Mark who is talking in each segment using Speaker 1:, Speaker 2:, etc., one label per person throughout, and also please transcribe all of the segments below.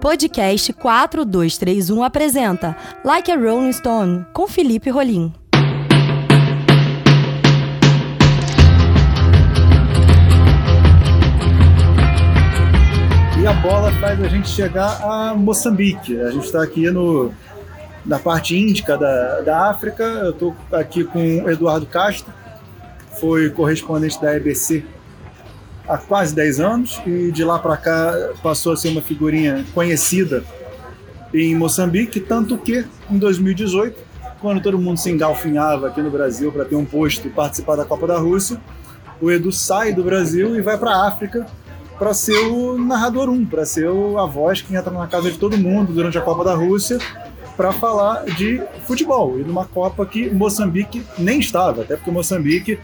Speaker 1: Podcast 4231 apresenta Like a Rolling Stone com Felipe Rolim.
Speaker 2: E a bola faz a gente chegar a Moçambique. A gente está aqui no, na parte índica da, da África. Eu estou aqui com o Eduardo Castro, foi correspondente da EBC há quase 10 anos e de lá para cá passou a ser uma figurinha conhecida em Moçambique, tanto que em 2018, quando todo mundo se engalfinhava aqui no Brasil para ter um posto e participar da Copa da Rússia, o Edu sai do Brasil e vai para a África para ser o narrador 1, para ser a voz que entra na casa de todo mundo durante a Copa da Rússia para falar de futebol e numa Copa que Moçambique nem estava, até porque Moçambique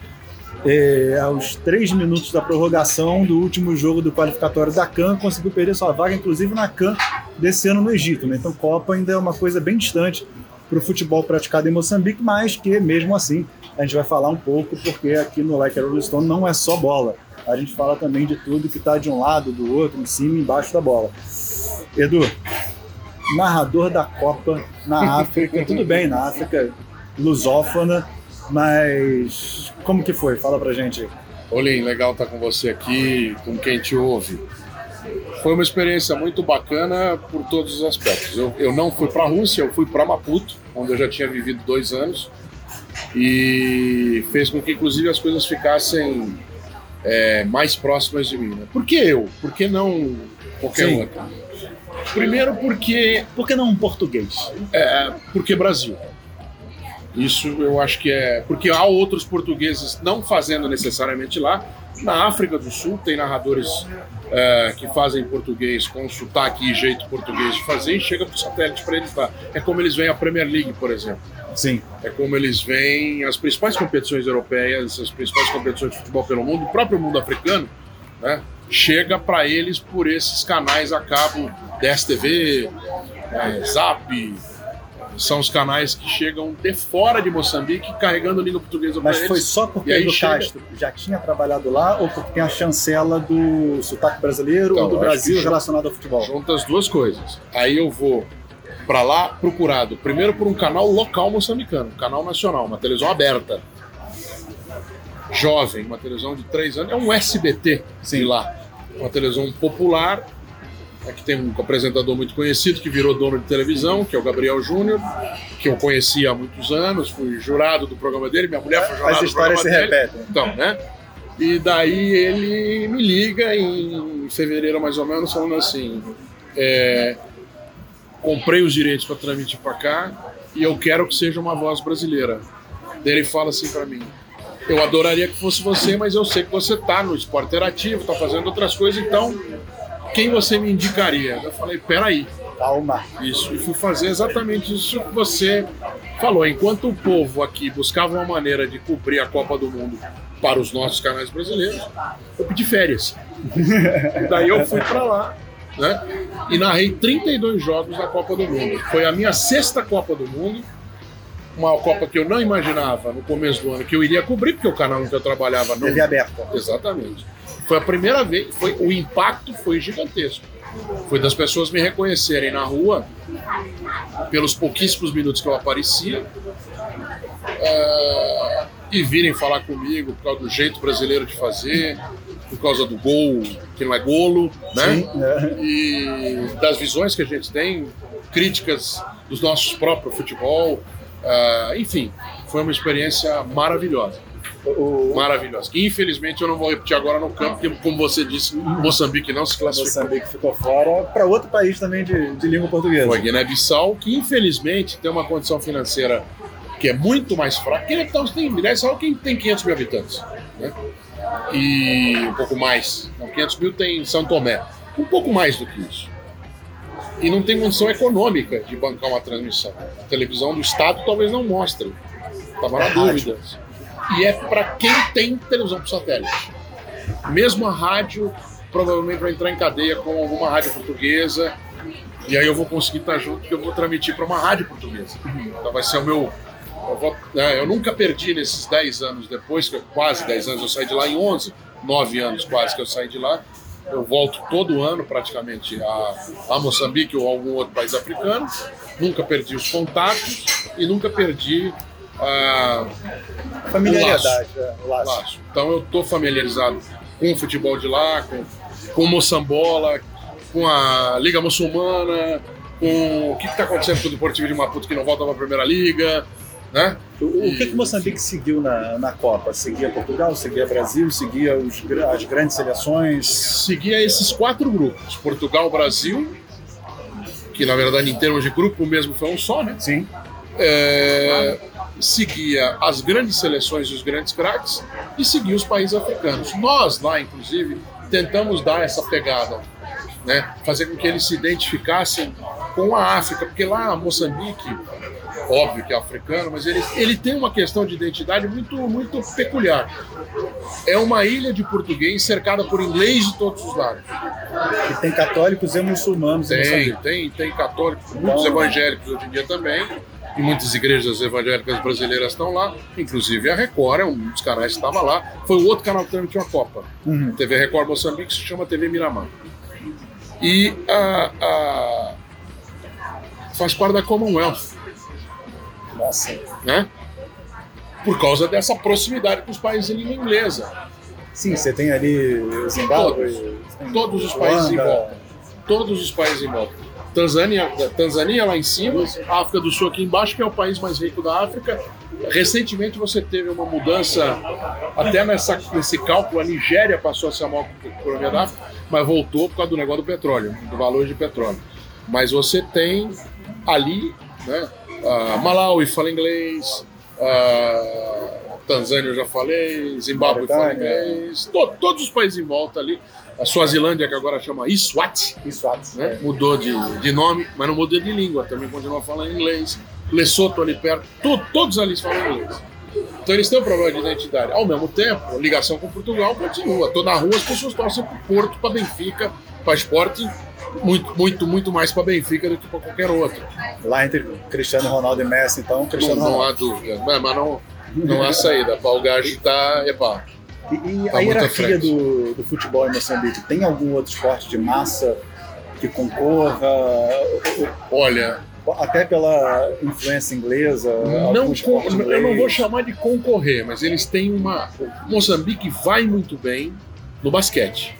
Speaker 2: é, aos três minutos da prorrogação do último jogo do qualificatório da CAN, conseguiu perder sua vaga, inclusive na CAN desse ano no Egito. Né? Então, Copa ainda é uma coisa bem distante para o futebol praticado em Moçambique, mas que mesmo assim a gente vai falar um pouco, porque aqui no Like a Rolling Stone não é só bola. A gente fala também de tudo que está de um lado, do outro, em cima e embaixo da bola. Edu, narrador da Copa na África, tudo bem, na África lusófona, mas como que foi? Fala pra gente.
Speaker 3: Olim, legal estar com você aqui, com quem te ouve. Foi uma experiência muito bacana por todos os aspectos. Eu, eu não fui para a Rússia, eu fui para Maputo, onde eu já tinha vivido dois anos, e fez com que, inclusive, as coisas ficassem é, mais próximas de mim. Né? Por que eu? Por que não qualquer Sim. outro? Primeiro porque...
Speaker 2: Por que não um português?
Speaker 3: É, porque Brasil. Isso eu acho que é. Porque há outros portugueses não fazendo necessariamente lá. Na África do Sul tem narradores é, que fazem português com sotaque e jeito português de fazer e chega para o satélite para eles lá. É como eles veem a Premier League, por exemplo.
Speaker 2: Sim.
Speaker 3: É como eles veem as principais competições europeias, as principais competições de futebol pelo mundo, o próprio mundo africano, né? Chega para eles por esses canais a cabo, DSTV, é, Zap, são os canais que chegam de fora de Moçambique carregando língua portuguesa
Speaker 2: Mas foi só porque o chega... Castro já tinha trabalhado lá ou porque tem a chancela do sotaque brasileiro então, ou do Brasil relacionado ao futebol?
Speaker 3: Junta as duas coisas. Aí eu vou para lá procurado primeiro por um canal local moçambicano, um canal nacional, uma televisão aberta. Jovem, uma televisão de três anos, é um SBT de lá. Uma televisão popular Aqui tem um apresentador muito conhecido que virou dono de televisão, que é o Gabriel Júnior, que eu conhecia há muitos anos, fui jurado do programa dele, minha mulher foi jurada
Speaker 2: As histórias
Speaker 3: se
Speaker 2: repetem.
Speaker 3: Então, né? E daí ele me liga em fevereiro mais ou menos, falando assim: é, comprei os direitos para transmitir para cá e eu quero que seja uma voz brasileira. Daí ele fala assim para mim: eu adoraria que fosse você, mas eu sei que você tá no esporte interativo, tá fazendo outras coisas, então quem você me indicaria? Eu falei, peraí.
Speaker 2: Calma.
Speaker 3: Isso, e fui fazer exatamente isso que você falou. Enquanto o povo aqui buscava uma maneira de cobrir a Copa do Mundo para os nossos canais brasileiros, eu pedi férias. daí eu fui para lá, né? E narrei 32 jogos da Copa do Mundo. Foi a minha sexta Copa do Mundo uma Copa que eu não imaginava no começo do ano que eu iria cobrir, porque o canal onde eu trabalhava não.
Speaker 2: Teve aberto.
Speaker 3: Exatamente. Foi a primeira vez, foi, o impacto foi gigantesco. Foi das pessoas me reconhecerem na rua, pelos pouquíssimos minutos que eu aparecia, uh, e virem falar comigo por causa do jeito brasileiro de fazer, por causa do gol, que não é golo, né? Sim, é. E das visões que a gente tem, críticas dos nossos próprios futebol, uh, enfim, foi uma experiência maravilhosa. O... Maravilhosa. Infelizmente eu não vou repetir agora no campo, porque, como você disse, Moçambique não se classificou.
Speaker 2: Moçambique ficou fora para outro país também de, de língua portuguesa.
Speaker 3: Foi Guiné-Bissau, que infelizmente tem uma condição financeira que é muito mais fraca. Guiné-Bissau tem, Guiné-Bissau tem 500 mil habitantes. Né? E um pouco mais. Não, 500 mil tem São Tomé. Um pouco mais do que isso. E não tem condição econômica de bancar uma transmissão. A televisão do Estado talvez não mostre. Estava na dúvida e é para quem tem televisão por satélite. Mesmo a rádio provavelmente vai entrar em cadeia com alguma rádio portuguesa, e aí eu vou conseguir estar junto, porque eu vou transmitir para uma rádio portuguesa. Então vai ser o meu. Eu, vou, né, eu nunca perdi nesses 10 anos depois, quase 10 anos, eu saí de lá em 11, 9 anos quase que eu saí de lá. eu volto todo ano praticamente a, a Moçambique ou algum outro país africano. Nunca perdi os contatos e nunca perdi a
Speaker 2: Familiaridade,
Speaker 3: o laço.
Speaker 2: é, o laço.
Speaker 3: laço. Então eu estou familiarizado com o futebol de lá, com, com o Moçambola, com a Liga Muçulmana, com o que está acontecendo com o Deportivo de Maputo que não volta para a Primeira Liga, né?
Speaker 2: O, o que, que Moçambique seguiu na, na Copa? Seguia Portugal, seguia Brasil, seguia os as grandes seleções?
Speaker 3: Seguia esses quatro grupos: Portugal, Brasil, que na verdade em termos de grupo mesmo foi um só, né?
Speaker 2: Sim.
Speaker 3: É, seguia as grandes seleções e os grandes craques e seguia os países africanos. Nós lá, inclusive, tentamos dar essa pegada, né? fazer com que eles se identificassem com a África, porque lá Moçambique, óbvio que é africano, mas ele, ele tem uma questão de identidade muito, muito peculiar. É uma ilha de português cercada por inglês de todos os lados.
Speaker 2: Que tem católicos e muçulmanos em
Speaker 3: Tem, tem, tem católicos, muitos evangélicos hoje em dia também. E muitas igrejas evangélicas brasileiras estão lá, inclusive a Record é um dos canais que estava lá. Foi o outro canal que transmitiu a Copa.
Speaker 2: Uhum.
Speaker 3: TV Record Moçambique se chama TV Miramar. E a, a- faz parte da Commonwealth,
Speaker 2: Nossa.
Speaker 3: né? Por causa dessa proximidade com os países em língua inglesa.
Speaker 2: Sim, você tem ali Zimbábue. tem
Speaker 3: Todos os países em volta. Todos os países em volta. Tanzânia, Tanzânia lá em cima, África do Sul aqui embaixo, que é o país mais rico da África. Recentemente você teve uma mudança, até nessa, nesse cálculo, a Nigéria passou a ser a maior economia da África, mas voltou por causa do negócio do petróleo, do valor de petróleo. Mas você tem ali, né, ah, Malawi fala inglês, ah, Tanzânia eu já falei, Zimbábue inglês, to- todos os países em volta ali. A Suazilândia, que agora chama Iswati,
Speaker 2: Isso, Atos,
Speaker 3: né? mudou de, de nome, mas não mudou de língua, também continua falando inglês. Lesoto ali perto, to- todos ali falam inglês. Então eles têm um problema de identidade. Ao mesmo tempo, a ligação com Portugal continua. Tô na rua, as pessoas torcem para Porto, para Benfica, para esporte, muito, muito, muito mais para Benfica do que para qualquer outro.
Speaker 2: Lá entre Cristiano Ronaldo e Messi, então,
Speaker 3: Não,
Speaker 2: Cristiano
Speaker 3: não há
Speaker 2: Ronaldo.
Speaker 3: dúvida. Mas não, não há saída. O gajo tá. Epá,
Speaker 2: E, e
Speaker 3: Tá
Speaker 2: a hierarquia do, do futebol em Moçambique, tem algum outro esporte de massa que concorra,
Speaker 3: olha,
Speaker 2: até pela influência inglesa?
Speaker 3: não, eu não vou chamar de concorrer, mas eles têm uma. Moçambique vai muito bem no basquete.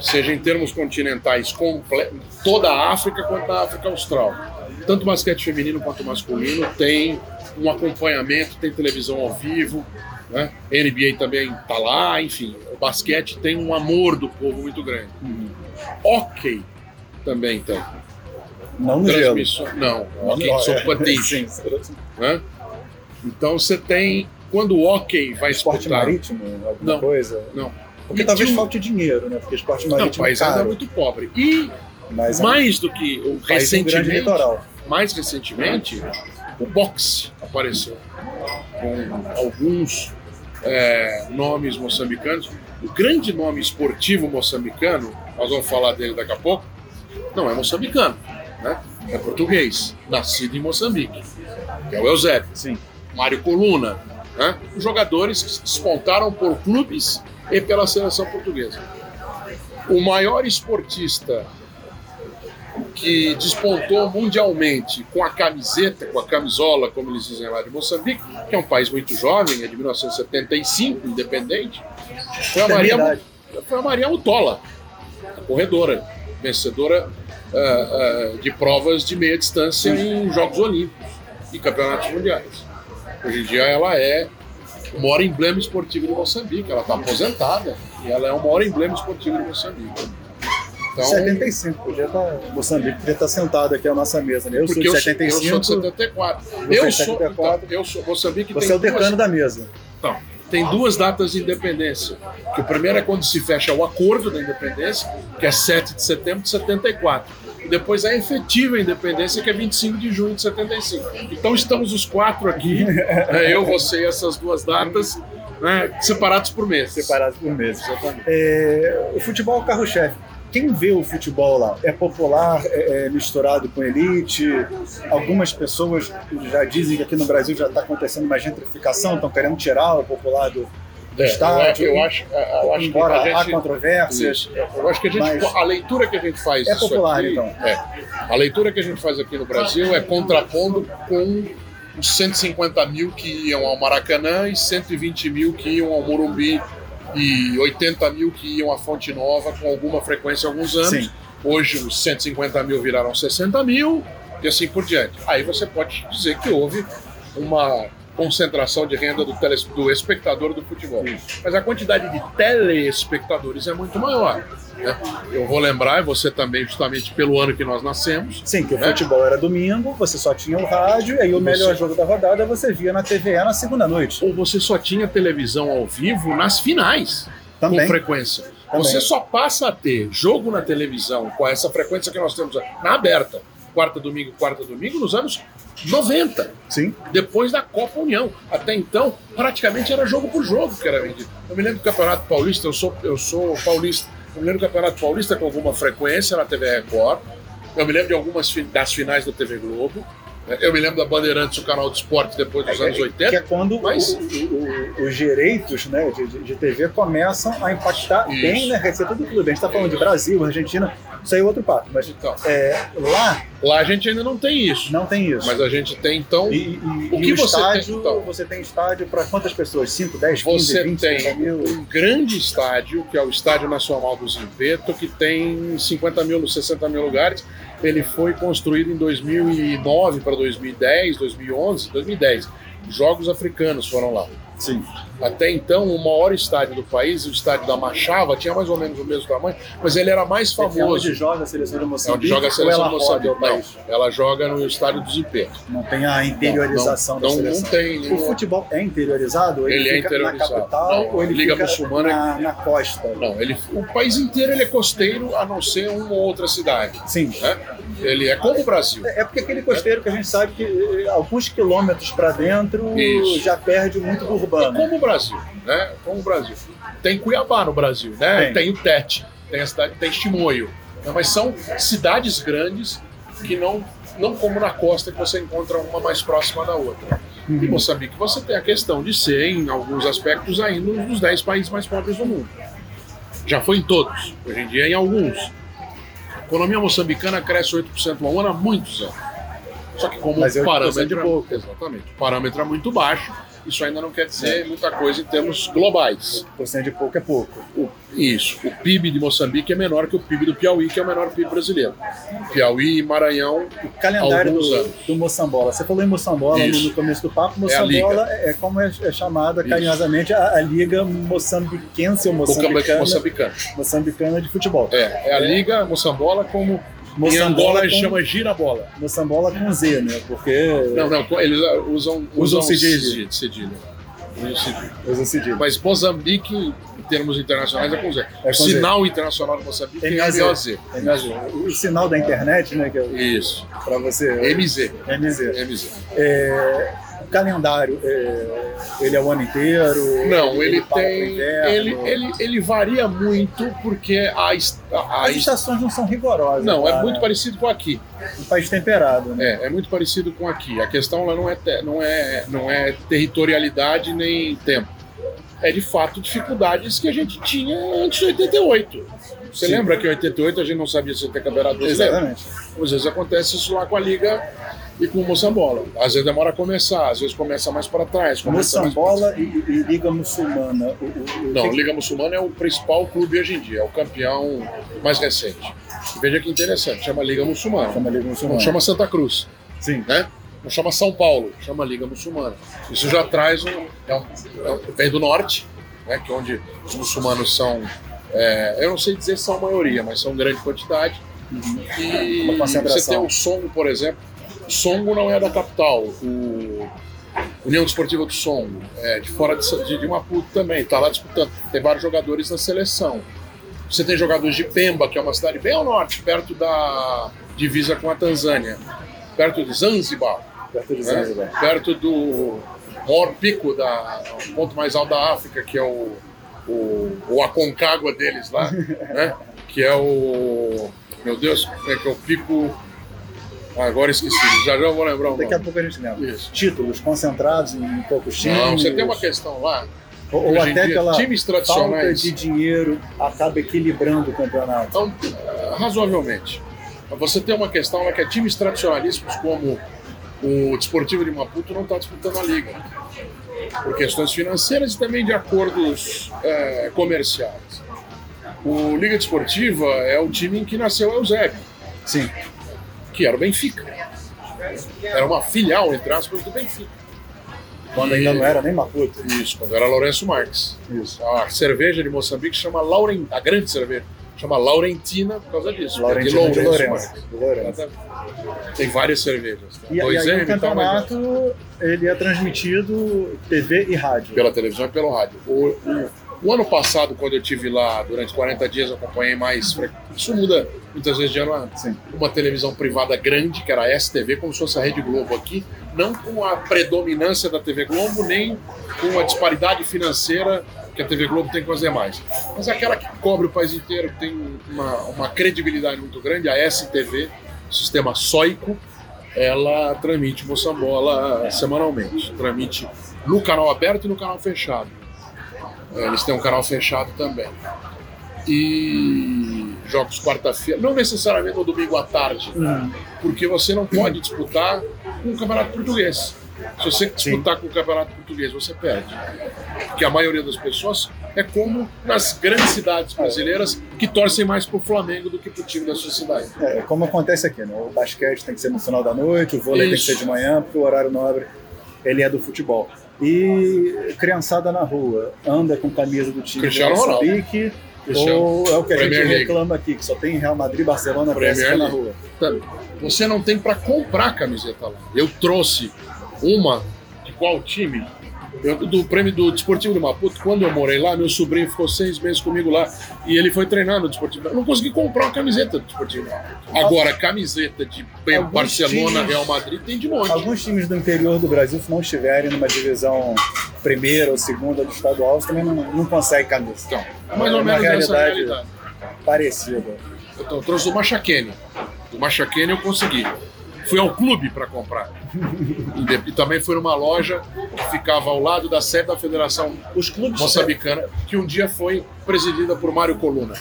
Speaker 3: Seja em termos continentais, toda a África quanto a África Austral. Tanto basquete feminino quanto masculino tem um acompanhamento, tem televisão ao vivo, né? NBA também tá lá, enfim. O basquete tem um amor do povo muito grande.
Speaker 2: Uhum.
Speaker 3: Hockey também tem.
Speaker 2: Não no gelo.
Speaker 3: Transmissão. Não, hockey
Speaker 2: Não,
Speaker 3: sobre
Speaker 2: é,
Speaker 3: patins. né? Então você tem. Quando o hockey vai
Speaker 2: Esporte
Speaker 3: disputar.
Speaker 2: marítimo, alguma
Speaker 3: Não.
Speaker 2: coisa?
Speaker 3: Não.
Speaker 2: Porque
Speaker 3: E
Speaker 2: talvez
Speaker 3: um-
Speaker 2: falte dinheiro, né? Porque esporte
Speaker 3: Não, o
Speaker 2: marítimo
Speaker 3: país
Speaker 2: é
Speaker 3: é muito pobre. E
Speaker 2: mas é
Speaker 3: mais do que
Speaker 2: um grande
Speaker 3: recentemente,
Speaker 2: litoral.
Speaker 3: Mais recentemente, o boxe apareceu com alguns é, nomes moçambicanos. O grande nome esportivo moçambicano, nós vamos falar dele daqui a pouco, não é moçambicano, né? É português, nascido em Moçambique, que é o Eusébio.
Speaker 2: Sim.
Speaker 3: Mário Coluna, né? Os jogadores que despontaram por clubes e pela seleção portuguesa. O maior esportista que despontou mundialmente com a camiseta, com a camisola, como eles dizem lá de Moçambique, que é um país muito jovem, é de 1975, independente, foi a
Speaker 2: É
Speaker 3: Maria, foi a Maria Mutola, a corredora, vencedora ah, ah, de provas de meia distância em Jogos Olímpicos e Campeonatos Mundiais. Hoje em dia ela é o maior emblema esportivo de Moçambique, ela está aposentada e ela é o maior emblema esportivo de Moçambique. Então,
Speaker 2: 75, podia estar, Moçambique podia estar sentado aqui à nossa mesa, né? Eu sou de
Speaker 3: eu,
Speaker 2: 75,
Speaker 3: eu sou de 74.
Speaker 2: Você
Speaker 3: Eu
Speaker 2: é
Speaker 3: sou,
Speaker 2: 74.
Speaker 3: então, eu sou Moçambique
Speaker 2: você é o decano
Speaker 3: duas,
Speaker 2: da mesa.
Speaker 3: Não, tem duas datas de independência. Que o primeiro é quando se fecha o acordo da independência, que é 7 de setembro de 74. E depois a efetiva independência, que é 25 de junho de 75. Então estamos os quatro aqui, né, eu, você e essas duas datas, né, separados por mês.
Speaker 2: separados por.
Speaker 3: Exatamente.
Speaker 2: É, o futebol é o carro-chefe. Quem vê o futebol lá é popular, é, é misturado com elite. Algumas pessoas já dizem que aqui no Brasil já está acontecendo uma gentrificação, estão querendo tirar o popular do, do
Speaker 3: É,
Speaker 2: estádio.
Speaker 3: Eu, eu acho, eu acho
Speaker 2: embora
Speaker 3: que a
Speaker 2: há
Speaker 3: gente,
Speaker 2: controvérsias.
Speaker 3: Isso. Eu acho que a gente, a leitura que a gente faz
Speaker 2: É popular,
Speaker 3: aqui,
Speaker 2: então.
Speaker 3: é, a leitura que a gente faz aqui no Brasil é contrapondo com os 150 mil que iam ao Maracanã e 120 mil que iam ao Morumbi e 80 mil que iam à Fonte Nova com alguma frequência há alguns anos.
Speaker 2: Sim.
Speaker 3: Hoje os 150 mil viraram 60 mil e assim por diante. Aí você pode dizer que houve uma concentração de renda do, teles- do espectador do futebol. Mas a quantidade de telespectadores é muito maior. né? Eu vou lembrar, e você também, justamente pelo ano que nós nascemos,
Speaker 2: Sim, que o
Speaker 3: né?
Speaker 2: futebol era domingo, você só tinha o rádio, e aí o melhor
Speaker 3: Você-
Speaker 2: jogo da rodada você via na TVE na segunda noite.
Speaker 3: ou você só tinha televisão ao vivo nas finais.
Speaker 2: Também.
Speaker 3: com frequência.
Speaker 2: Também.
Speaker 3: Você só passa a ter jogo na televisão com essa frequência que nós temos na aberta, quarta, domingo, quarta, domingo, nos anos 90,
Speaker 2: Sim.
Speaker 3: depois da Copa União. Até então, praticamente era jogo por jogo que era vendido. Eu me lembro do Campeonato Paulista, eu sou, eu sou paulista, eu me lembro do Campeonato Paulista com alguma frequência na TV Record, eu me lembro de algumas das finais da TV Globo, né? eu me lembro da Bandeirantes, o canal de esporte depois dos anos
Speaker 2: Que
Speaker 3: 80.
Speaker 2: é quando
Speaker 3: Mas-
Speaker 2: o- o- o- os direitos né, de, de- de TV começam a impactar
Speaker 3: Isso.
Speaker 2: bem na receita do clube. A gente está falando de Brasil, Argentina, isso aí é outro papo. Mas
Speaker 3: Então,
Speaker 2: é, lá
Speaker 3: lá a gente ainda não tem isso.
Speaker 2: não tem isso.
Speaker 3: Mas a gente tem, então,
Speaker 2: E, e-
Speaker 3: O que
Speaker 2: o
Speaker 3: você tem,
Speaker 2: estádio,
Speaker 3: então?
Speaker 2: você tem estádio para quantas pessoas? 5, 10, 15,
Speaker 3: você
Speaker 2: 20,
Speaker 3: tem
Speaker 2: 50 mil?
Speaker 3: um grande estádio, que é o Estádio Nacional do Zimpeto, que tem 50 mil, 60 mil lugares. Ele foi construído em 2009 para 2010, 2011, 2010. Jogos africanos foram lá.
Speaker 2: Sim.
Speaker 3: Até então, o maior estádio do país, o estádio da Machava, tinha mais ou menos o mesmo tamanho, mas ele era mais
Speaker 2: É onde
Speaker 3: famoso.
Speaker 2: joga a seleção de
Speaker 3: É
Speaker 2: Moçambique?
Speaker 3: onde joga a seleção
Speaker 2: roda
Speaker 3: Moçambique.
Speaker 2: o
Speaker 3: Não,
Speaker 2: país?
Speaker 3: ela joga no estádio do Zimpeto.
Speaker 2: Não tem a interiorização
Speaker 3: não,
Speaker 2: da
Speaker 3: não, não
Speaker 2: seleção.
Speaker 3: tem
Speaker 2: O
Speaker 3: nenhum-
Speaker 2: futebol é interiorizado? Ou
Speaker 3: Ele é interiorizado.
Speaker 2: na capital
Speaker 3: Não,
Speaker 2: ou ele
Speaker 3: Liga
Speaker 2: fica
Speaker 3: Muçulmana é-
Speaker 2: na, na costa?
Speaker 3: Não, ele, o país inteiro ele é costeiro, a não ser uma ou outra cidade.
Speaker 2: Sim.
Speaker 3: né? Ele é como o Brasil.
Speaker 2: É porque aquele costeiro que a gente sabe que eh, alguns quilômetros para dentro
Speaker 3: Isso.
Speaker 2: já perde muito do
Speaker 3: É
Speaker 2: urbano.
Speaker 3: como o Brasil, né? Como o Brasil. Tem Cuiabá no Brasil, né?
Speaker 2: Tem.
Speaker 3: Tem, o Tete, tem a cidade, tem Chimoio. né? Mas são cidades grandes que não, não como na costa que você encontra uma mais próxima da outra.
Speaker 2: Uhum.
Speaker 3: Moçambique você tem a questão de ser, em alguns aspectos, ainda um dos 10 países mais pobres do mundo. Já foi em todos, hoje em dia é em alguns. A economia moçambicana cresce 8% ao ano há muitos anos. Só que como
Speaker 2: Mas é
Speaker 3: o
Speaker 2: 8%
Speaker 3: parâmetro
Speaker 2: de pouco.
Speaker 3: Exatamente. O parâmetro é muito baixo, isso ainda não quer dizer muita coisa em termos globais.
Speaker 2: Porcento de pouco é pouco.
Speaker 3: O- isso. O PIB de Moçambique é menor que o PIB do Piauí, que é o menor PIB brasileiro. Piauí e Maranhão,
Speaker 2: O calendário do,
Speaker 3: anos.
Speaker 2: do Moçambola. Você falou em Moçambola no,
Speaker 3: Isso.
Speaker 2: no começo do papo.
Speaker 3: É.
Speaker 2: Moçambola é, é como é, é chamada
Speaker 3: Isso.
Speaker 2: carinhosamente a, a Liga Moçambiquense ou. Moçambicana,
Speaker 3: moçambicano.
Speaker 2: moçambicana de futebol.
Speaker 3: É, é a Liga Moçambola como em Angola
Speaker 2: com,
Speaker 3: chama girabola.
Speaker 2: Moçambola com Z, né? Porque
Speaker 3: Não, não, eles usam,
Speaker 2: Usam
Speaker 3: usam
Speaker 2: cedilha.
Speaker 3: cedilha. Usam cedilha. Mas Moçambique, termos internacionais, é com Z.
Speaker 2: É
Speaker 3: o
Speaker 2: com Z.
Speaker 3: sinal internacional de Moçambique é
Speaker 2: MAZ. MAZ. O sinal da internet, né? Que é
Speaker 3: Isso.
Speaker 2: para você.
Speaker 3: MZ.
Speaker 2: MZ.
Speaker 3: MZ.
Speaker 2: É, o calendário, é, ele é o ano inteiro?
Speaker 3: Não, ele,
Speaker 2: pro
Speaker 3: tem.
Speaker 2: inverno?
Speaker 3: Ele, ele, ele varia muito porque a, a,
Speaker 2: As
Speaker 3: est-
Speaker 2: estações não são rigorosas.
Speaker 3: Não, é
Speaker 2: lá,
Speaker 3: muito
Speaker 2: né?
Speaker 3: parecido com aqui.
Speaker 2: Um país temperado, né?
Speaker 3: É, é muito parecido com aqui. A questão lá não é, te- não é, não é territorialidade nem tempo. É de fato dificuldades que a gente tinha antes de 88. Você
Speaker 2: Sim.
Speaker 3: lembra que em 88 a gente não sabia se ia ter campeonato brasileiro?
Speaker 2: Exatamente.
Speaker 3: Às vezes acontece isso lá com a Liga e com o Moçambola. Às vezes demora a começar, às vezes começa mais para trás. mais
Speaker 2: Moçambola e, e Liga Muçulmana. O, o, o
Speaker 3: Não, Liga Muçulmana é o principal clube hoje em dia, é o campeão mais recente. Veja que interessante, chama Liga Muçulmana.
Speaker 2: chama Liga Muçulmana.
Speaker 3: Não chama Santa Cruz,
Speaker 2: Sim.
Speaker 3: né? Não chama São Paulo, chama Liga Muçulmana. Isso já traz um. é um- é um- vem do norte, né? Que é onde os muçulmanos são. é, eu não sei dizer se são a maioria, mas são grande quantidade. E
Speaker 2: Uma concentração.
Speaker 3: você tem o Songo, por exemplo. O Songo não é da capital. O União Desportiva do Songo é de fora de, de, de Maputo também, está lá disputando. Tem vários jogadores na seleção. Você tem jogadores de Pemba, que é uma cidade bem ao norte, perto da divisa com a Tanzânia, perto de Zanzibar,
Speaker 2: Perto de? Zanzibar.
Speaker 3: perto do maior pico, da, o ponto mais alto da África, que é o, o, o Aconcagua deles lá, né? que é o. Meu Deus, é que é o pico. Ah, agora esqueci, já já vou lembrar o
Speaker 2: Daqui a
Speaker 3: nome.
Speaker 2: pouco a gente lembra.
Speaker 3: Isso.
Speaker 2: Títulos concentrados em poucos times.
Speaker 3: Não, você tem uma questão lá
Speaker 2: Ou, ou até
Speaker 3: dia,
Speaker 2: pela
Speaker 3: times
Speaker 2: falta
Speaker 3: tradicionais.
Speaker 2: de dinheiro acaba equilibrando o campeonato.
Speaker 3: Então, razoavelmente. Você tem uma questão lá que é times tradicionalíssimos como o Desportivo de Maputo não está disputando a liga. Por questões financeiras e também de acordos é, comerciais. O Liga Desportiva é o time em que nasceu Eusébio,
Speaker 2: Sim.
Speaker 3: que era o Benfica. Era uma filial, entre aspas, do Benfica.
Speaker 2: Quando ainda não era nem Maputo.
Speaker 3: Isso, quando era Lourenço Marques.
Speaker 2: Isso.
Speaker 3: A cerveja de Moçambique chama Lauren, a grande cerveja, chama Laurentina por causa disso.
Speaker 2: Laurentina
Speaker 3: é
Speaker 2: de Lourenço. De Lourenço.
Speaker 3: Exatamente. Tem várias cervejas.
Speaker 2: E, e aí
Speaker 3: 2M
Speaker 2: o
Speaker 3: e tal, mas
Speaker 2: campeonato ele é transmitido TV e rádio.
Speaker 3: pela televisão e pelo rádio. O, o- o ano passado, quando eu tive lá durante 40 dias, eu acompanhei mais. Isso muda muitas vezes de ano a.
Speaker 2: Sim.
Speaker 3: Uma televisão privada grande, que era a STV, como se fosse a Rede Globo aqui, não com a predominância da TV Globo, nem com a disparidade financeira que a TV Globo tem com as demais. Mas aquela que cobre o país inteiro, que tem uma, uma credibilidade muito grande, a STV, sistema sóico, ela transmite Moçambola semanalmente. Transmite no canal aberto e no canal fechado. É, Eles têm um canal fechado também. E jogos quarta-feira, não necessariamente no domingo à tarde,
Speaker 2: Hum.
Speaker 3: porque você não pode disputar com o Campeonato Português. Se você disputar com o Campeonato Português, você perde. Porque a maioria das pessoas é como nas grandes cidades brasileiras que torcem mais pro Flamengo do que pro time da sua cidade.
Speaker 2: É, como acontece aqui, né? O basquete tem que ser no final da noite, o vôlei
Speaker 3: Isso.
Speaker 2: tem que ser de manhã, porque o horário nobre ele é do futebol. E criançada na rua anda com camisa do time
Speaker 3: Cristiano
Speaker 2: do. Moçambique, ou é o que a
Speaker 3: Premier
Speaker 2: gente
Speaker 3: League.
Speaker 2: reclama aqui, que só tem Real Madrid, Barcelona,
Speaker 3: Premier
Speaker 2: na
Speaker 3: League.
Speaker 2: rua.
Speaker 3: Você não tem para comprar camiseta lá. Eu trouxe uma de qual time? Eu- do prêmio do Desportivo de Maputo, quando eu morei lá, meu sobrinho ficou seis meses comigo lá e ele foi treinar no Desportivo. Eu não consegui comprar uma camiseta do Desportivo de Maputo. Agora, camiseta de
Speaker 2: Alguns
Speaker 3: Barcelona,
Speaker 2: times-
Speaker 3: Real Madrid tem de monte.
Speaker 2: Alguns times do interior do Brasil, se não estiverem numa divisão primeira ou segunda do estadual, também não, não consegue camisa.
Speaker 3: Então, é mais ou
Speaker 2: É uma
Speaker 3: menos essa
Speaker 2: realidade-
Speaker 3: realidade.
Speaker 2: Parecida.
Speaker 3: Então, eu trouxe do Machakene. Do Machakene eu consegui. Fui ao clube para comprar. E, também fui numa loja que ficava ao lado da sede da Federação Moçambicana, que um dia foi presidida por Mário Coluna.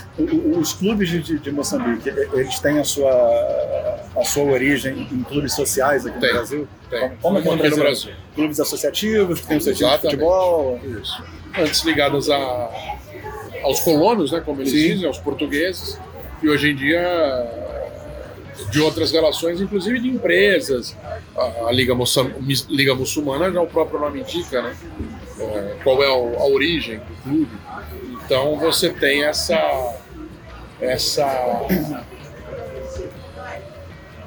Speaker 2: os clubes de, de- Moçambique, eles têm a sua, a sua origem em clubes sociais aqui
Speaker 3: Tem.
Speaker 2: no Brasil?
Speaker 3: Tem.
Speaker 2: Como, como aqui no
Speaker 3: aqui no
Speaker 2: Brasil? Clubes associativos, que tem o seu time de futebol.
Speaker 3: Isso. Antes ligados a, aos colonos, né, como eles
Speaker 2: Sim.
Speaker 3: dizem, aos portugueses, e hoje em dia de outras relações, inclusive de empresas. A, a Liga, Moçam, Liga Muçulmana, já o próprio nome indica, né? É, qual é o- a origem do clube. Então você tem essa essa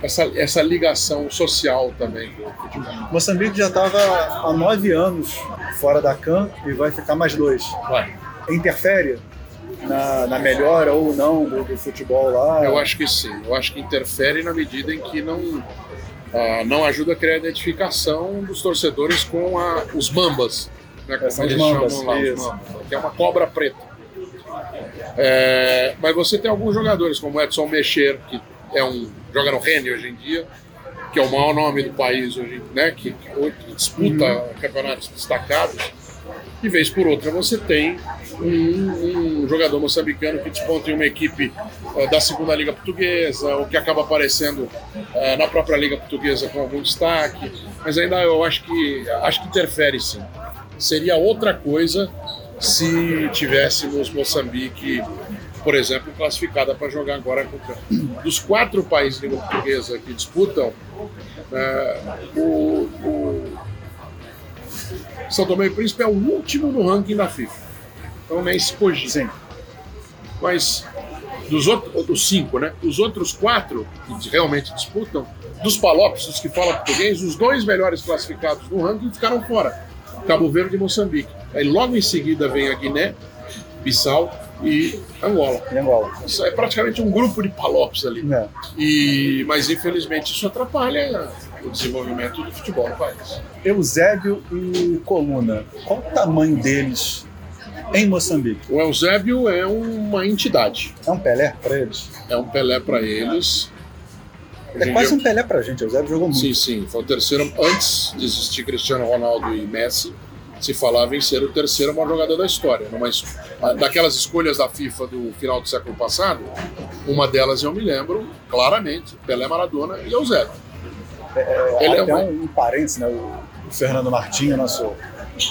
Speaker 3: essa, essa ligação social também.
Speaker 2: Moçambique já estava há nove anos fora da CAN e vai ficar mais dois.
Speaker 3: Vai.
Speaker 2: Interfere na, na melhora ou não do, do futebol lá?
Speaker 3: Eu acho que sim. Eu acho que interfere na medida em que não, ah, não ajuda a criar a identificação dos torcedores com a- os mambas. Né, como
Speaker 2: são os
Speaker 3: eles
Speaker 2: mambas,
Speaker 3: chamam lá, os mambas, que é uma cobra preta. É, mas você tem alguns jogadores, como Edson Mexer, que é um, joga no Rennes hoje em dia, que é o maior nome do país hoje, né, que, que disputa
Speaker 2: Uhum.
Speaker 3: campeonatos destacados. De vez por outra, você tem um, um jogador moçambicano que desponta em uma equipe eh, da segunda Liga Portuguesa, ou que acaba aparecendo eh, na própria Liga Portuguesa com algum destaque. Mas ainda eu acho que acho que interfere sim. Seria outra coisa se tivéssemos Moçambique, por exemplo, classificada para jogar agora contra. Dos quatro países de Liga Portuguesa que disputam, eh, o, o São Tomé e Príncipe é o último no ranking da FIFA. Então nem se cogita. Mas dos outros dos cinco, né? Os outros quatro que realmente disputam, dos Palopes, os que falam português, os dois melhores classificados no ranking ficaram fora. Cabo Verde e Moçambique. Aí logo em seguida vem a Guiné, Bissau e Angola.
Speaker 2: Em Angola.
Speaker 3: Isso é praticamente um grupo de Palopes ali.
Speaker 2: É.
Speaker 3: E, mas infelizmente isso atrapalha o desenvolvimento do futebol no país.
Speaker 2: Eusébio e Coluna, qual o tamanho deles em Moçambique?
Speaker 3: O Eusébio é uma entidade,
Speaker 2: É um Pelé para eles?
Speaker 3: é um Pelé para eles.
Speaker 2: É quase
Speaker 3: dia-
Speaker 2: um Pelé para a gente. Eusébio jogou muito.
Speaker 3: Sim, sim. Foi o terceiro antes de existir Cristiano Ronaldo e Messi. se falava em ser o terceiro maior jogador da história. Mas daquelas escolhas da FIFA do final do século passado, uma delas eu me lembro claramente, Pelé Maradona e Eusébio.
Speaker 2: É, é, Ele até é um, um parênteses, né? O, o Fernando Martinho, nosso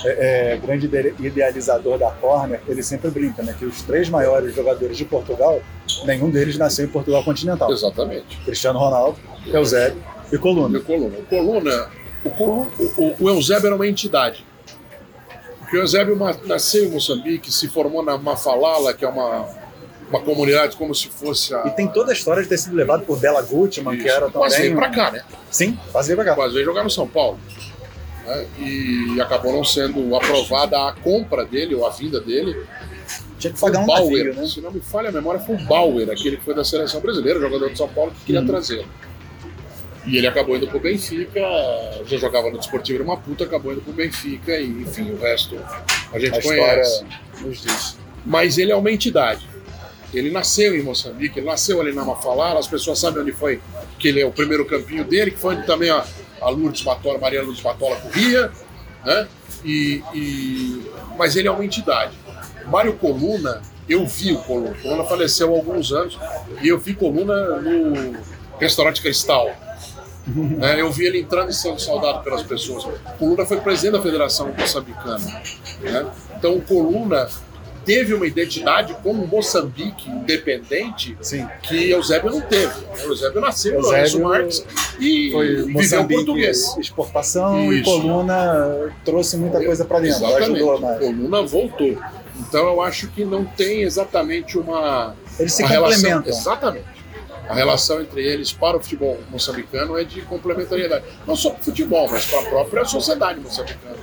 Speaker 2: é, é, grande idealizador da Corner, ele sempre brinca, né? Que os três maiores jogadores de Portugal, nenhum deles nasceu em Portugal continental.
Speaker 3: Exatamente.
Speaker 2: Cristiano Ronaldo, Eusébio e Coluna.
Speaker 3: E Coluna. O Coluna, o, Coluna, o, o Eusébio era uma entidade. Porque o Eusébio nasceu em Moçambique, se formou na Mafalala, que é uma, uma comunidade como se fosse a...
Speaker 2: E tem toda a história de ter sido levado por Bela Gutmann, que era também...
Speaker 3: Quase veio pra cá, né?
Speaker 2: Sim, quase veio pra cá.
Speaker 3: Quase veio jogar no São Paulo. Né? E acabou não sendo aprovada a compra dele, ou a vinda dele.
Speaker 2: Tinha que pagar um
Speaker 3: Bauer,
Speaker 2: navio, né?
Speaker 3: Se não me falha a memória, foi o Bauer, aquele que foi da seleção brasileira, jogador de São Paulo, que queria hum. trazê-lo. E ele acabou indo pro Benfica, já jogava no Desportivo uma puta, acabou indo pro Benfica e, enfim, o resto a gente a conhece. Nos diz. Mas ele é uma entidade. Ele nasceu em Moçambique, ele nasceu ali na Mafalala, as pessoas sabem onde foi que ele é o primeiro campinho dele, que foi onde também a, a Lourdes Batola, Maria Lourdes Batola corria, né? E, e, mas ele é uma entidade. Mário Coluna, eu vi o Coluna. Coluna faleceu há alguns anos e eu vi Coluna no restaurante Cristal é, eu vi ele entrando e sendo saudado pelas pessoas. Coluna foi presidente da Federação Moçambicana. Né? Então, o Coluna teve uma identidade como Moçambique independente Sim. que Eusébio não teve. Eusébio nasceu no Lourenço Marques e
Speaker 2: foi viveu português. Exportação Isso. e Coluna trouxe muita coisa para dentro.
Speaker 3: Exatamente. Coluna voltou. Então eu acho que não tem exatamente uma.
Speaker 2: Eles se complementam.
Speaker 3: Relação. Exatamente. A relação entre eles para o futebol moçambicano é de complementariedade. Não só para o futebol, mas para a própria sociedade moçambicana.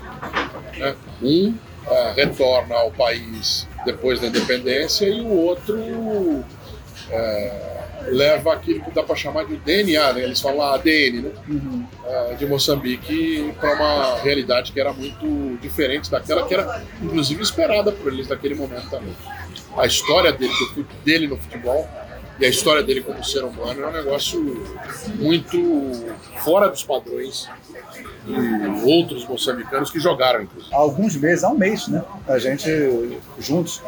Speaker 3: Né? Um uh, retorna ao país depois da independência e o outro uh, leva aquilo que dá para chamar de DNA, né? eles falam ADN, né? Uhum. Uh, de Moçambique para uma realidade que era muito diferente daquela que era, inclusive, esperada por eles naquele momento também. A história dele, dele no futebol e a história dele como ser humano é um negócio muito fora dos padrões de outros moçambicanos que jogaram, inclusive.
Speaker 2: Há alguns meses, há um mês, né? A gente, juntos,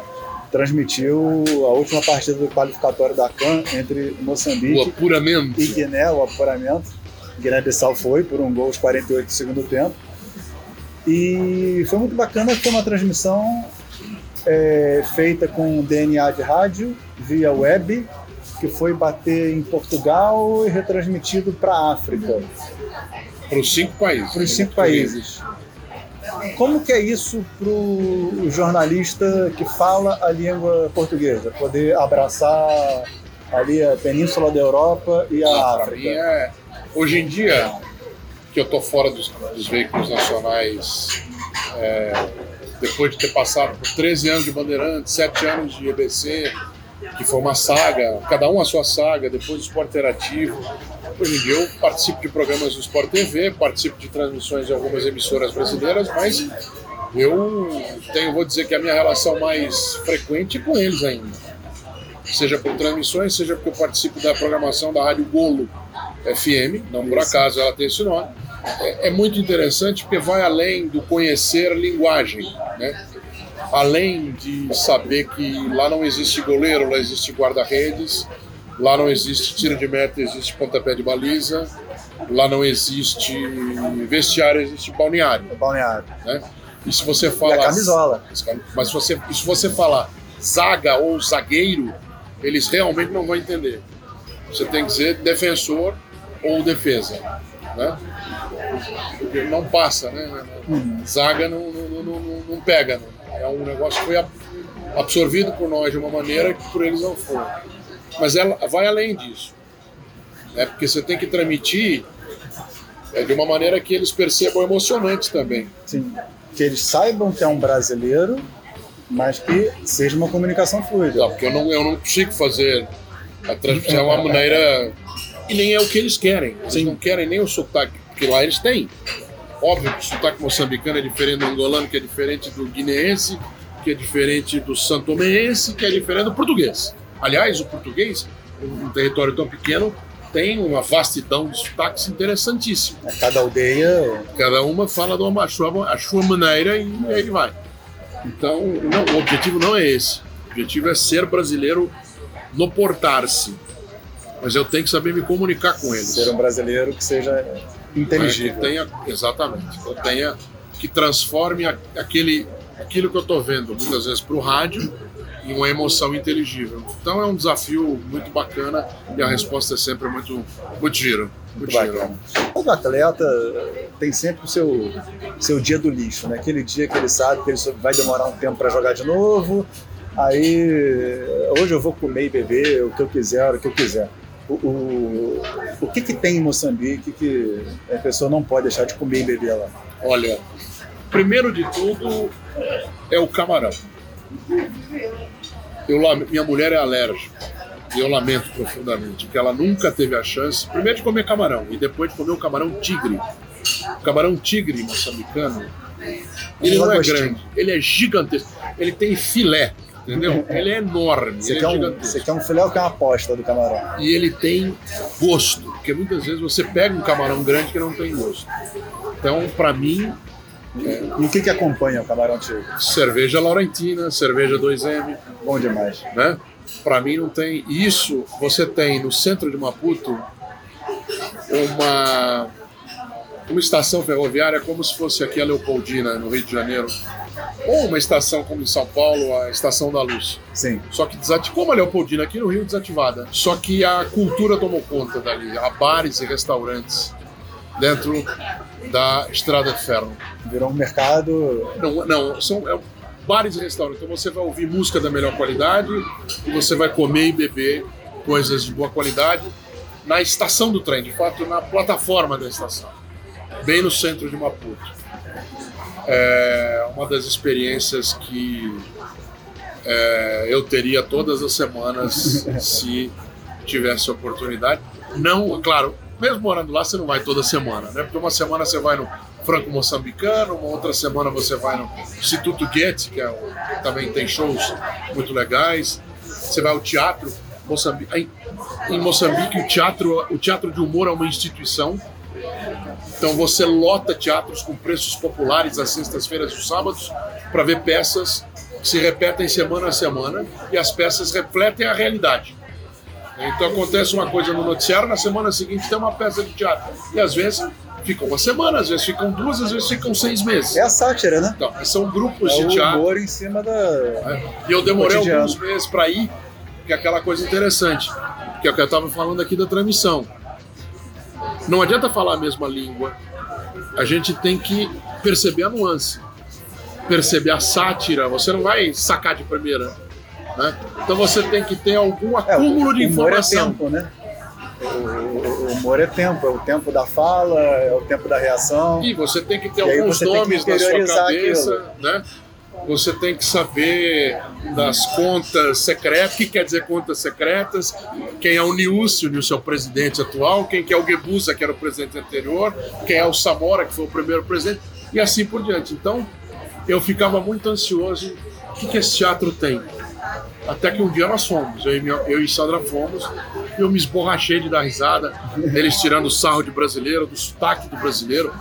Speaker 2: transmitiu a última partida do qualificatório da CAN entre Moçambique
Speaker 3: o apuramento.
Speaker 2: e Guiné, o apuramento. Guiné-Bissau foi por um gol aos 48 do segundo tempo. E foi muito bacana, foi uma transmissão é, feita com DNA de rádio, via web, que foi bater em Portugal e retransmitido para a África.
Speaker 3: Para os cinco países.
Speaker 2: Para os cinco países. Como que é isso para o jornalista que fala a língua portuguesa? Poder abraçar ali a península da Europa e a ah, África? Mim
Speaker 3: é... Hoje em dia, que eu estou fora dos, dos, veículos nacionais, é, depois de ter passado por 13 anos de Bandeirantes, 7 anos de EBC, que foi uma saga, cada um a sua saga, depois o esporte interativo. Hoje em dia eu participo de programas do Sport TV, participo de transmissões de algumas emissoras brasileiras, mas eu tenho, vou dizer que a minha relação mais frequente é com eles ainda. Seja por transmissões, seja porque eu participo da programação da Rádio Golo FM, não por acaso ela tem esse nome. É, é muito interessante porque vai além do conhecer a linguagem, né? Além de saber que lá não existe goleiro, lá existe guarda-redes, lá não existe tiro de meta, existe pontapé de baliza, lá não existe vestiário, existe balneário.
Speaker 2: É balneário.
Speaker 3: Né? E se você fala. E
Speaker 2: a camisola.
Speaker 3: Mas se você, se você falar zaga ou zagueiro, eles realmente não vão entender. Você tem que dizer defensor ou defesa. Né? Porque não passa, né? Uhum. Zaga não, não, não, não pega. Né? É um negócio que foi absorvido por nós de uma maneira que por eles não foi. Mas ela vai além disso. Né? Porque você tem que transmitir é, de uma maneira que eles percebam emocionante também.
Speaker 2: Sim. Que eles saibam que é um brasileiro, mas que seja uma comunicação fluida.
Speaker 3: Não, porque eu não, eu não consigo fazer a transmissão de uma maneira. E nem é o que eles querem. Eles Sim. não querem nem o sotaque, porque lá eles têm. Óbvio que o sotaque moçambicano é diferente do angolano, que é diferente do guineense, que é diferente do santomense, que é diferente do português. Aliás, o português, um território tão pequeno, tem uma vastidão de sotaques interessantíssima.
Speaker 2: É, cada aldeia.
Speaker 3: Cada uma fala de uma, a, sua, a sua maneira e aí vai. Então, não, o objetivo não é esse. O objetivo é ser brasileiro no portar-se. Mas eu tenho que saber me comunicar com eles.
Speaker 2: Ser um brasileiro que seja inteligível.
Speaker 3: Que tenha, exatamente. Que tenha que transforme aquele, aquilo que eu estou vendo muitas vezes para o rádio em uma emoção inteligível. Então é um desafio muito bacana e a resposta é sempre muito, muito giro. Muito, muito giro.
Speaker 2: O atleta tem sempre o seu, seu dia do lixo, né? aquele dia que ele sabe que ele vai demorar um tempo para jogar de novo, aí hoje eu vou comer e beber o que eu quiser, o que eu quiser. O, o, o que, que tem em Moçambique que a pessoa não pode deixar de comer e beber lá?
Speaker 3: Olha, primeiro de tudo é o camarão. Eu, minha mulher é alérgica e eu lamento profundamente que ela nunca teve a chance, primeiro de comer camarão e depois de comer o camarão tigre. O camarão tigre moçambicano, ele não é grande, ele é gigantesco, ele tem filé, entendeu? Ele é enorme.
Speaker 2: Você,
Speaker 3: quer,
Speaker 2: é
Speaker 3: um,
Speaker 2: você quer um filé ou quer uma aposta do camarão?
Speaker 3: E ele tem gosto, porque muitas vezes você pega um camarão grande que não tem gosto. Então, para mim.
Speaker 2: É, e o que, que acompanha o camarão tigre?
Speaker 3: Cerveja Laurentina, cerveja 2M.
Speaker 2: Bom demais.
Speaker 3: Né? Para mim não tem. Isso você tem no centro de Maputo uma uma estação ferroviária como se fosse aqui a Leopoldina, no Rio de Janeiro. Ou uma estação como em São Paulo, a Estação da Luz.
Speaker 2: Sim.
Speaker 3: Só que desativada, como a Leopoldina aqui no Rio, desativada. Só que a cultura tomou conta dali. Há bares e restaurantes dentro da Estrada de Ferro.
Speaker 2: Virou um mercado.
Speaker 3: Não, não são é, bares e restaurantes. Então você vai ouvir música da melhor qualidade e você vai comer e beber coisas de boa qualidade na estação do trem, de fato, na plataforma da estação, bem no centro de Maputo. É uma das experiências que é, eu teria todas as semanas se tivesse oportunidade. Não, claro, mesmo morando lá, você não vai toda semana, né? Porque uma semana você vai no franco-moçambicano, uma outra semana você vai no Instituto Goethe, que, é que também tem shows muito legais. Você vai ao teatro. Moçambique, em Moçambique, o teatro, o teatro de humor é uma instituição. Então você lota teatros com preços populares às sextas-feiras e os sábados para ver peças que se repetem semana a semana e as peças refletem a realidade. Então acontece uma coisa no noticiário, na semana seguinte tem uma peça de teatro. E às vezes fica uma semana, às vezes ficam duas, às vezes ficam seis meses.
Speaker 2: É a sátira, né?
Speaker 3: Então, são grupos
Speaker 2: é
Speaker 3: de teatro.
Speaker 2: humor em cima da.
Speaker 3: É. E eu demorei alguns meses para ir, que é aquela coisa interessante, que é o que eu estava falando aqui da transmissão. Não adianta falar a mesma língua, a gente tem que perceber a nuance, perceber a sátira. Você não vai sacar de primeira né? Então você tem que ter algum é, acúmulo é, de informação.
Speaker 2: É tempo, né? O, o, humor é tempo, é o tempo da fala, é o tempo da reação.
Speaker 3: E você tem que ter e alguns nomes na sua cabeça, aquilo. né? Você tem que saber das contas secretas, o que quer dizer contas secretas, quem é o Niúcio, o é presidente atual, quem é o Gebusa, que era o presidente anterior, quem é o Samora, que foi o primeiro presidente, e assim por diante. Então, eu ficava muito ansioso, o que, que esse teatro tem? Até que um dia nós fomos, eu e, minha, eu e Sandra fomos, e eu me esborrachei de dar risada, eles tirando sarro de brasileiro, do sotaque do brasileiro,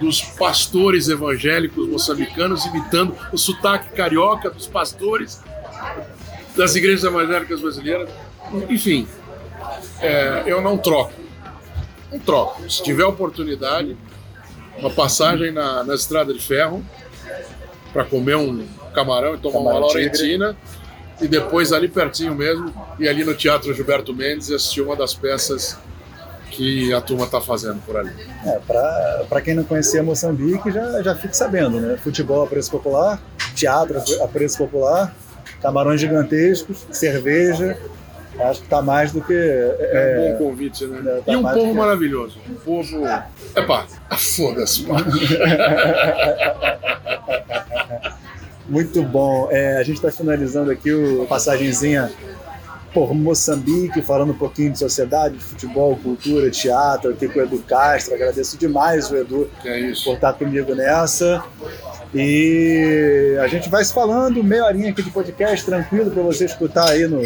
Speaker 3: dos pastores evangélicos moçambicanos imitando o sotaque carioca dos pastores das igrejas evangélicas brasileiras. Enfim, é, eu não troco. Não troco. Se tiver oportunidade, uma passagem na, na estrada de ferro para comer um camarão e tomar camarão uma laurentina. E depois ali pertinho mesmo, e ali no Teatro Gilberto Mendes, assistir uma das peças que a turma está fazendo por ali.
Speaker 2: É, para quem não conhecia Moçambique, já, já fique sabendo, né? Futebol a preço popular, teatro a preço popular, camarões gigantescos, cerveja. Acho que está mais do que.
Speaker 3: É, é um bom convite, né? É, tá e um povo que... maravilhoso. Um povo. Epá, foda-se,
Speaker 2: Muito bom. É, a gente está finalizando aqui o passagenzinha por Moçambique, falando um pouquinho de sociedade, de futebol, cultura, teatro, aqui com o Edu Castro. Agradeço demais o Edu
Speaker 3: é
Speaker 2: por estar comigo nessa. E a gente vai se falando, meia horinha aqui de podcast, tranquilo para você escutar aí no,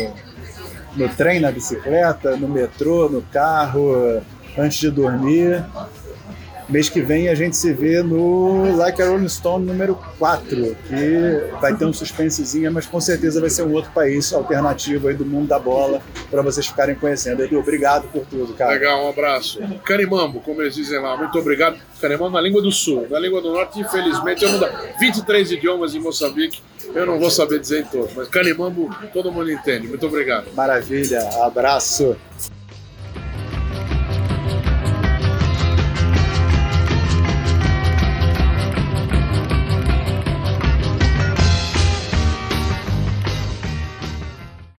Speaker 2: no trem, na bicicleta, no metrô, no carro, antes de dormir. Mês que vem a gente se vê no Like a Rolling Stone número 4, que vai ter um suspensezinho, mas com certeza vai ser um outro país alternativo aí do mundo da bola para vocês ficarem conhecendo. Edu, obrigado por tudo, cara.
Speaker 3: Legal, um abraço. Canimambo, como eles dizem lá, muito obrigado. Canimambo na língua do sul. Na língua do norte, infelizmente, eu não dá. 23 idiomas em Moçambique, eu não vou saber dizer em todos, mas Canimambo todo mundo entende. Muito obrigado.
Speaker 2: Maravilha, abraço.